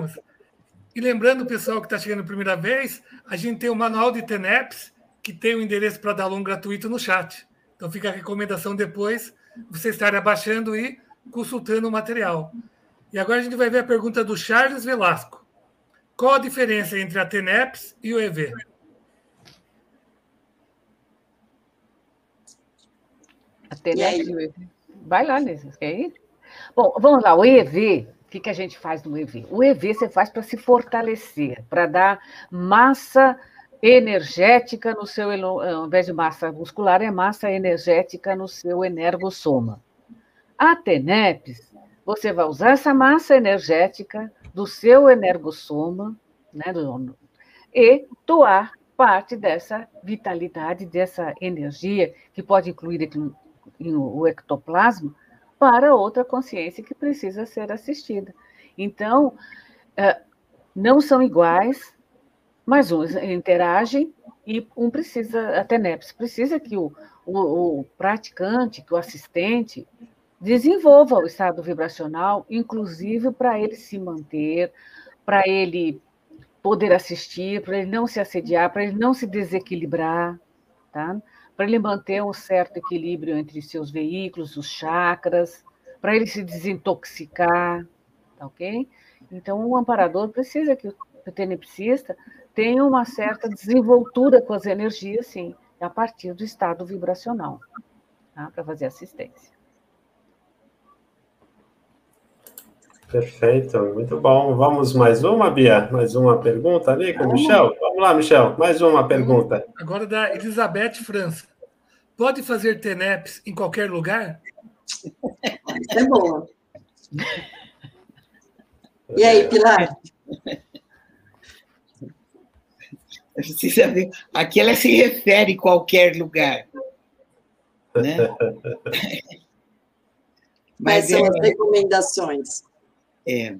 E lembrando, pessoal que está chegando a primeira vez, a gente tem o manual de TENEPS, que tem o endereço para download gratuito no chat. Então fica a recomendação depois, você estarem abaixando e consultando o material. E agora a gente vai ver a pergunta do Charles Velasco. Qual a diferença entre a TENEPS e o EV? A TENEPS e, o EV. Vai lá, Nessa, quer ir? Bom, vamos lá, o EV, que, que a gente faz no EV? O EV você faz para se fortalecer, para dar massa energética no seu, ao invés de massa muscular, é massa energética no seu energossoma. A TENEPS, você vai usar essa massa energética do seu energossoma, né, do, e doar parte dessa vitalidade, dessa energia, que pode incluir o ectoplasma, para outra consciência que precisa ser assistida. Então, é, não são iguais, mas uns interagem e um precisa, até NEPS, precisa que o, o, o praticante, que o assistente, desenvolva o estado vibracional, inclusive para ele se manter, para ele poder assistir, para ele não se assediar, para ele não se desequilibrar, tá? Para ele manter um certo equilíbrio entre seus veículos, os chakras, para ele se desintoxicar, tá ok? Então, o amparador precisa que o tenepsista tenha uma certa desenvoltura com as energias, sim, a partir do estado vibracional, tá? para fazer assistência. Perfeito, muito bom. Vamos mais uma, Bia? Mais uma pergunta ali com o Michel? Vamos lá, Michel, mais uma pergunta. Agora da Elizabeth França. Pode fazer TENEPS em qualquer lugar? Isso é bom. E aí, Pilar? Precisa ver. Aqui ela se refere a qualquer lugar. Né? Mas Quais são é, as recomendações? É,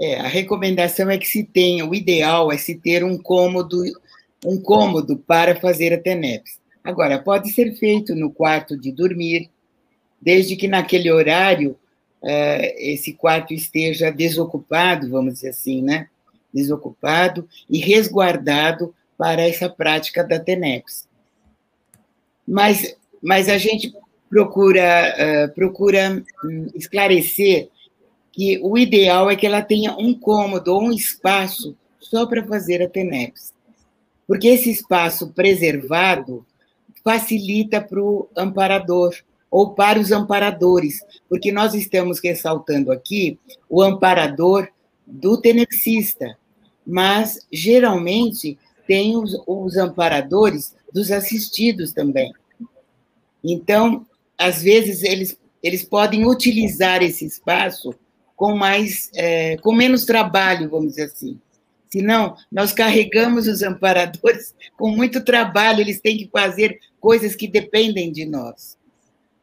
é, a recomendação é que se tenha, o ideal é se ter um cômodo, um cômodo para fazer a TENEPS. Agora, pode ser feito no quarto de dormir, desde que naquele horário é, esse quarto esteja desocupado, vamos dizer assim, né? Desocupado e resguardado para essa prática da TENEPS. Mas, mas a gente procura, uh, procura hum, esclarecer que o ideal é que ela tenha um cômodo ou um espaço só para fazer a TENEPS. Porque esse espaço preservado facilita para o amparador ou para os amparadores, porque nós estamos ressaltando aqui o amparador do tenepsista, mas geralmente tem os, os amparadores dos assistidos também. Então, às vezes eles, eles podem utilizar esse espaço com mais, é, com menos trabalho, vamos dizer assim. Senão, nós carregamos os amparadores com muito trabalho, eles têm que fazer coisas que dependem de nós.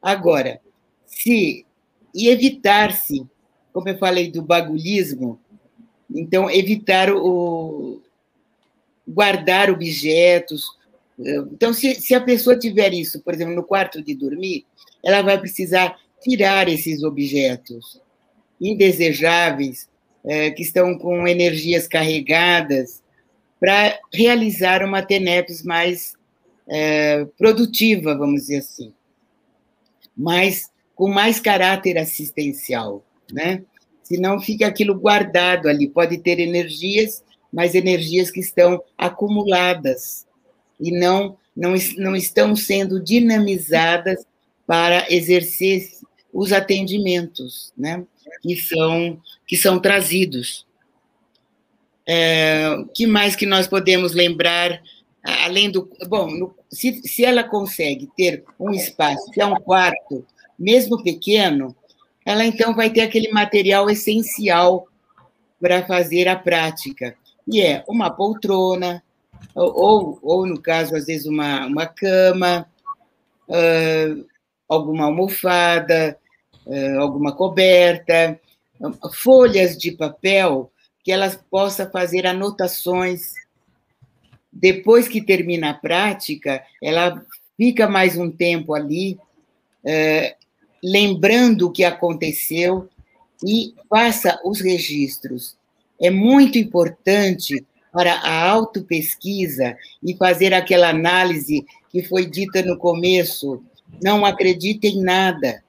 Agora, se e evitar-se, como eu falei do bagulhismo, então evitar o guardar objetos. Então, se, se a pessoa tiver isso, por exemplo, no quarto de dormir, ela vai precisar tirar esses objetos indesejáveis, é, que estão com energias carregadas, para realizar uma TENEPS mais é, produtiva, vamos dizer assim, mais, com mais caráter assistencial, né? Senão fica aquilo guardado ali, pode ter energias, mas energias que estão acumuladas e não, não, não estão sendo dinamizadas para exercer os atendimentos, né? que são, que são trazidos. É, que mais que nós podemos lembrar além do. Bom, no, se, se ela consegue ter um espaço, que é um quarto, mesmo pequeno, ela então vai ter aquele material essencial para fazer a prática, e é uma poltrona, ou, ou, no caso, às vezes, uma, uma cama, uh, alguma almofada, alguma coberta, folhas de papel que elas possam fazer anotações. Depois que termina a prática, ela fica mais um tempo ali, uh, lembrando o que aconteceu e faça os registros. É muito importante para a autopesquisa e fazer aquela análise que foi dita no começo. Não acredite em nada,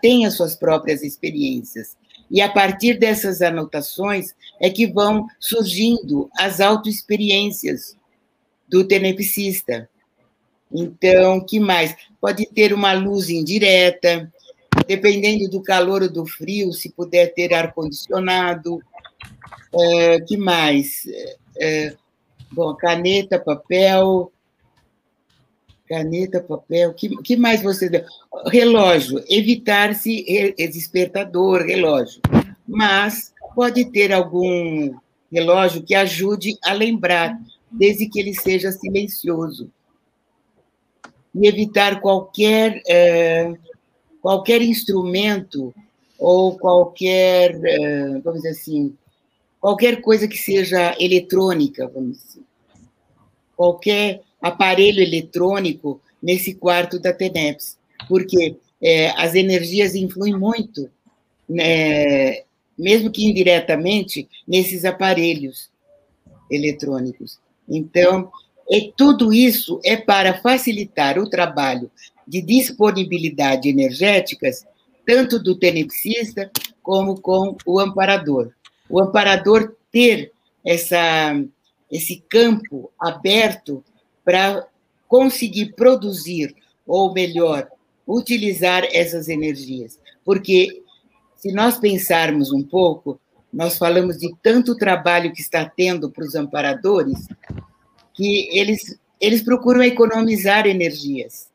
tenha suas próprias experiências. E a partir dessas anotações é que vão surgindo as autoexperiências do tenepsista. Então, que mais? Pode ter uma luz indireta, dependendo do calor ou do frio, se puder ter ar-condicionado. É, que mais? É, bom, caneta, papel. Caneta, papel. que, que mais você. Relógio. Evitar-se despertador, relógio. Mas pode ter algum relógio que ajude a lembrar, desde que ele seja silencioso. E evitar qualquer, é, qualquer instrumento ou qualquer, é, vamos dizer assim, qualquer coisa que seja eletrônica, vamos dizer. Qualquer aparelho eletrônico nesse quarto da TENEPS, porque é, as energias influem muito, né, mesmo que indiretamente, nesses aparelhos eletrônicos. Então, e tudo isso é para facilitar o trabalho de disponibilidade energéticas, tanto do tenepsista como com o amparador o amparador ter essa, esse campo aberto para conseguir produzir, ou melhor, utilizar essas energias. Porque, se nós pensarmos um pouco, nós falamos de tanto trabalho que está tendo para os amparadores, que eles, eles procuram economizar energias.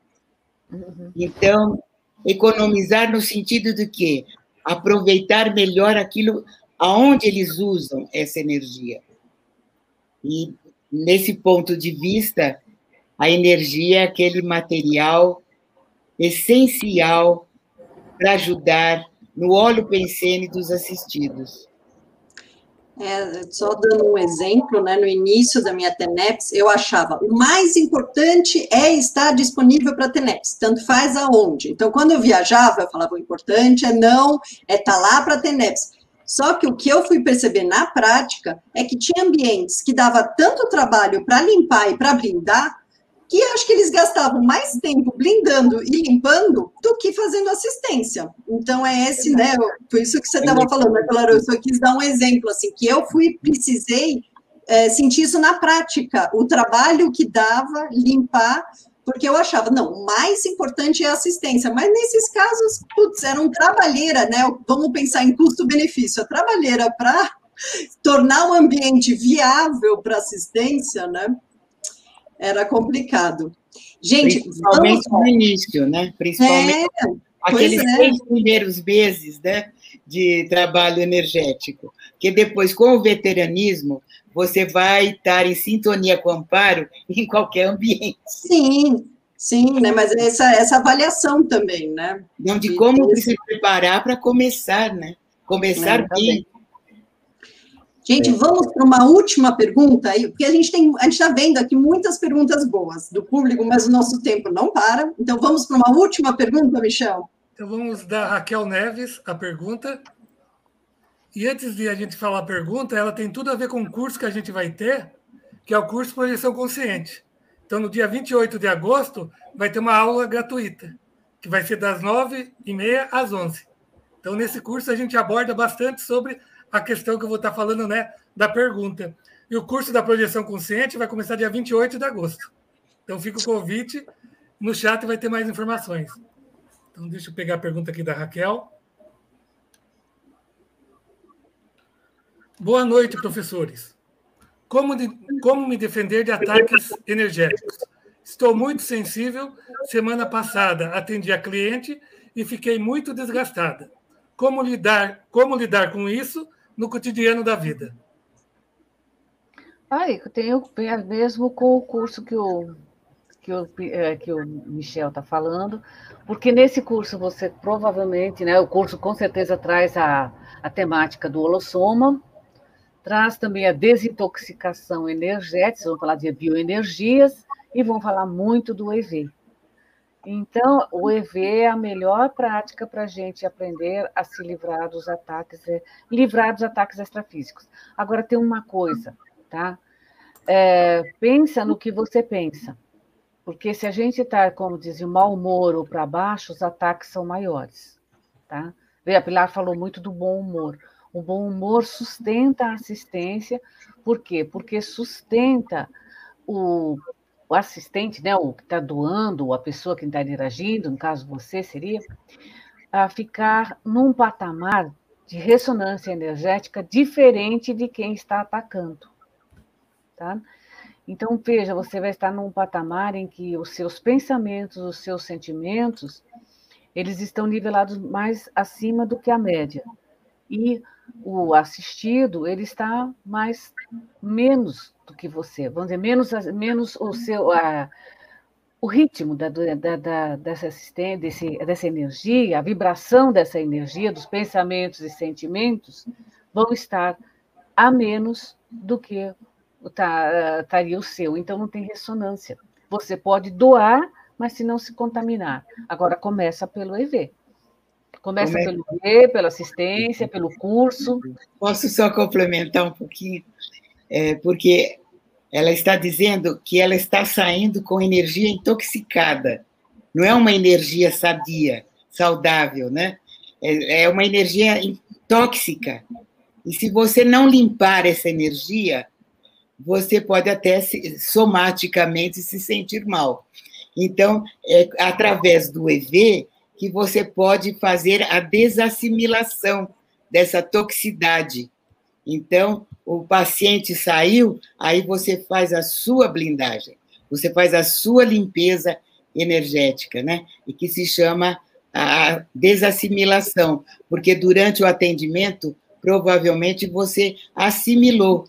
Então, economizar no sentido de que aproveitar melhor aquilo, aonde eles usam essa energia. E, nesse ponto de vista, a energia é aquele material essencial para ajudar no óleo pensene dos assistidos. É, só dando um exemplo, né, no início da minha TENEPS, eu achava o mais importante é estar disponível para a TENEPS, tanto faz aonde. Então, quando eu viajava, eu falava o importante é não, é estar tá lá para a TENEPS. Só que o que eu fui perceber na prática é que tinha ambientes que dava tanto trabalho para limpar e para blindar, que acho que eles gastavam mais tempo blindando e limpando do que fazendo assistência. Então é esse, né? Foi isso que você estava falando, né, Claro? Eu só quis dar um exemplo assim, que eu fui precisei é, sentir isso na prática, o trabalho que dava limpar porque eu achava, não, o mais importante é a assistência, mas nesses casos, putz, era um trabalheira, né? Vamos pensar em custo-benefício, a trabalheira para tornar o ambiente viável para assistência, né? Era complicado. Gente, principalmente vamos... no início, né? Principalmente é, aqueles é. seis primeiros meses, né? De trabalho energético, que depois, com o veteranismo, você vai estar em sintonia com o amparo em qualquer ambiente. Sim, sim, né? Mas essa, essa avaliação também, né? Não, de como se preparar para começar, né? Começar é, bem. Gente, vamos para uma última pergunta aí, porque a gente tem, a gente está vendo aqui muitas perguntas boas do público, mas o nosso tempo não para. Então vamos para uma última pergunta, Michel. Então vamos dar Raquel Neves a pergunta. E antes de a gente falar a pergunta, ela tem tudo a ver com o curso que a gente vai ter, que é o curso Projeção Consciente. Então, no dia 28 de agosto, vai ter uma aula gratuita, que vai ser das 9h30 às 11 Então, nesse curso, a gente aborda bastante sobre a questão que eu vou estar falando, né, da pergunta. E o curso da Projeção Consciente vai começar dia 28 de agosto. Então, fica o convite. No chat vai ter mais informações. Então, deixa eu pegar a pergunta aqui da Raquel. Boa noite, professores. Como, de, como me defender de ataques energéticos? Estou muito sensível. Semana passada atendi a cliente e fiquei muito desgastada. Como lidar, como lidar com isso no cotidiano da vida? Ah, eu tenho mesmo com o curso que o, que o, é, que o Michel está falando, porque nesse curso você provavelmente, né, o curso com certeza traz a, a temática do holossoma, traz também a desintoxicação energética, vamos falar de bioenergias, e vão falar muito do EV. Então, o EV é a melhor prática para a gente aprender a se livrar dos ataques, é, livrar dos ataques extrafísicos. Agora, tem uma coisa, tá? É, pensa no que você pensa. Porque se a gente está, como dizia, mau humor ou para baixo, os ataques são maiores, tá? A Pilar falou muito do bom humor. O bom humor sustenta a assistência, por quê? Porque sustenta o o assistente, né, o que está doando, a pessoa que está interagindo, no caso você seria, a ficar num patamar de ressonância energética diferente de quem está atacando. Tá? Então, veja, você vai estar num patamar em que os seus pensamentos, os seus sentimentos, eles estão nivelados mais acima do que a média. E o assistido, ele está mais menos do que você, vamos dizer, menos, menos o seu a, o ritmo da, da, da, dessa assistência, desse, dessa energia, a vibração dessa energia, dos pensamentos e sentimentos, vão estar a menos do que estaria o seu. Então, não tem ressonância. Você pode doar, mas se não se contaminar. Agora, começa pelo EV. Começa Começa. pelo EV, pela assistência, pelo curso. Posso só complementar um pouquinho? É, porque ela está dizendo que ela está saindo com energia intoxicada. Não é uma energia sadia, saudável, né? É, é uma energia tóxica. E se você não limpar essa energia, você pode até se, somaticamente se sentir mal. Então, é através do EV que você pode fazer a desassimilação dessa toxicidade. Então, o paciente saiu, aí você faz a sua blindagem, você faz a sua limpeza energética, né? E que se chama a desassimilação, porque durante o atendimento, provavelmente você assimilou,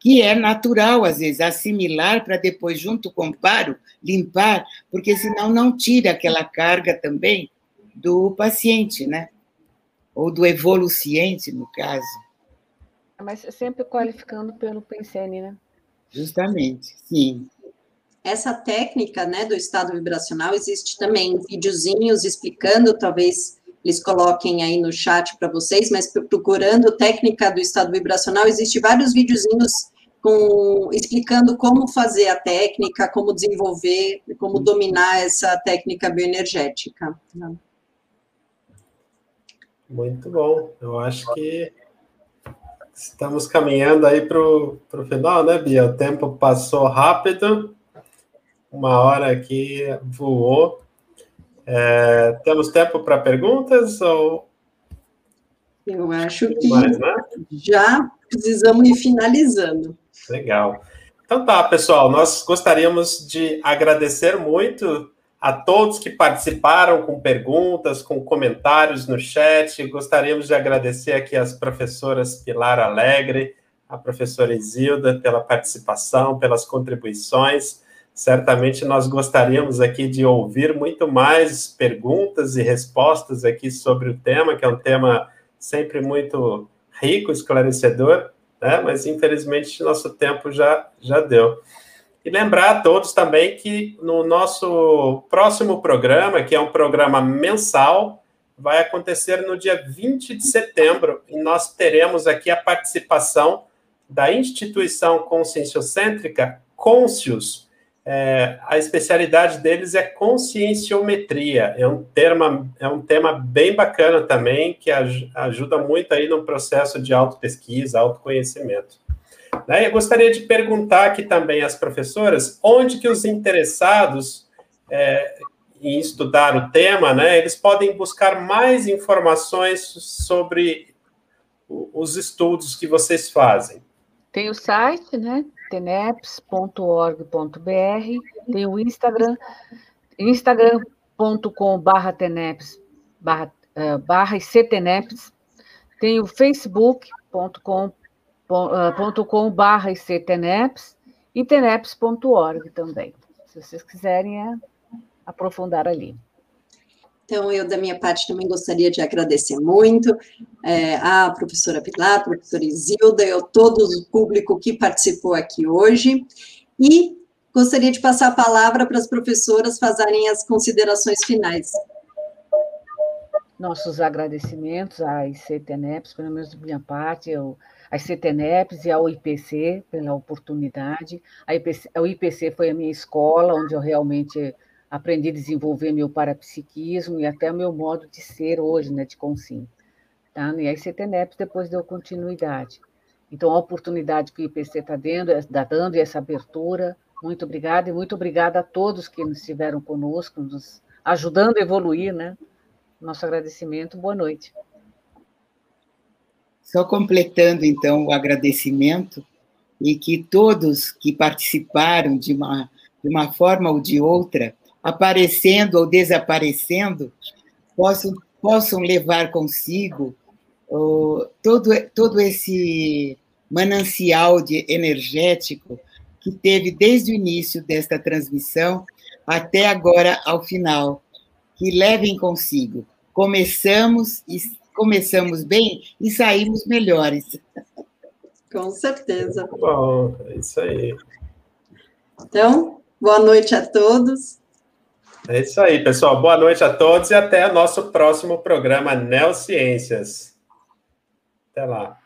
que é natural, às vezes, assimilar para depois, junto com o paro, limpar, porque senão não tira aquela carga também do paciente, né? Ou do evoluciente, no caso. Mas sempre qualificando pelo PNCN, né? Justamente, sim. Essa técnica, né, do estado vibracional, existe também videozinhos explicando, talvez eles coloquem aí no chat para vocês, mas procurando técnica do estado vibracional, existe vários videozinhos com, explicando como fazer a técnica, como desenvolver, como dominar essa técnica bioenergética. Muito bom. Eu acho que Estamos caminhando aí para o final, né, Bia? O tempo passou rápido, uma hora aqui voou. É, temos tempo para perguntas ou? Eu acho que Mais, né? já precisamos ir finalizando. Legal. Então tá, pessoal, nós gostaríamos de agradecer muito a todos que participaram com perguntas, com comentários no chat. Gostaríamos de agradecer aqui as professoras Pilar Alegre, a professora Isilda, pela participação, pelas contribuições. Certamente nós gostaríamos aqui de ouvir muito mais perguntas e respostas aqui sobre o tema, que é um tema sempre muito rico, esclarecedor, né? mas infelizmente nosso tempo já, já deu. E lembrar a todos também que no nosso próximo programa, que é um programa mensal, vai acontecer no dia 20 de setembro, e nós teremos aqui a participação da instituição conscienciocêntrica Conscius. É, a especialidade deles é conscienciometria. É um, tema, é um tema bem bacana também, que ajuda muito aí no processo de autopesquisa, autoconhecimento. Né? Eu gostaria de perguntar aqui também às professoras onde que os interessados é, em estudar o tema, né, eles podem buscar mais informações sobre os estudos que vocês fazem. Tem o site, né? teneps.org.br, tem o Instagram, instagram.com barra teneps, barra, uh, barra icteneps, tem o facebook.com uh, barra icteneps e teneps.org também, se vocês quiserem é, aprofundar ali. Então, eu, da minha parte, também gostaria de agradecer muito é, à professora Pilar, professora Isilda, eu, todo o público que participou aqui hoje, e gostaria de passar a palavra para as professoras fazerem as considerações finais. Nossos agradecimentos à ICTNEPS, pelo menos da minha parte, eu, à ICTNEPS e ao IPC pela oportunidade. A IPC, o IPC foi a minha escola, onde eu realmente aprendi a desenvolver meu parapsiquismo e até o meu modo de ser hoje, né, de consciência. Tá? E a ICTNEPS depois deu continuidade. Então, a oportunidade que o IPC está dando, tá dando e essa abertura, muito obrigada, e muito obrigada a todos que estiveram conosco, nos ajudando a evoluir, né? Nosso agradecimento, boa noite. Só completando, então, o agradecimento, e que todos que participaram de uma, de uma forma ou de outra aparecendo ou desaparecendo, possam, possam levar consigo oh, todo, todo esse manancial de energético que teve desde o início desta transmissão até agora ao final, que levem consigo. Começamos e começamos bem e saímos melhores. Com certeza. Bom, é isso aí. Então, boa noite a todos. É isso aí, pessoal. Boa noite a todos e até o nosso próximo programa Neociências. Até lá.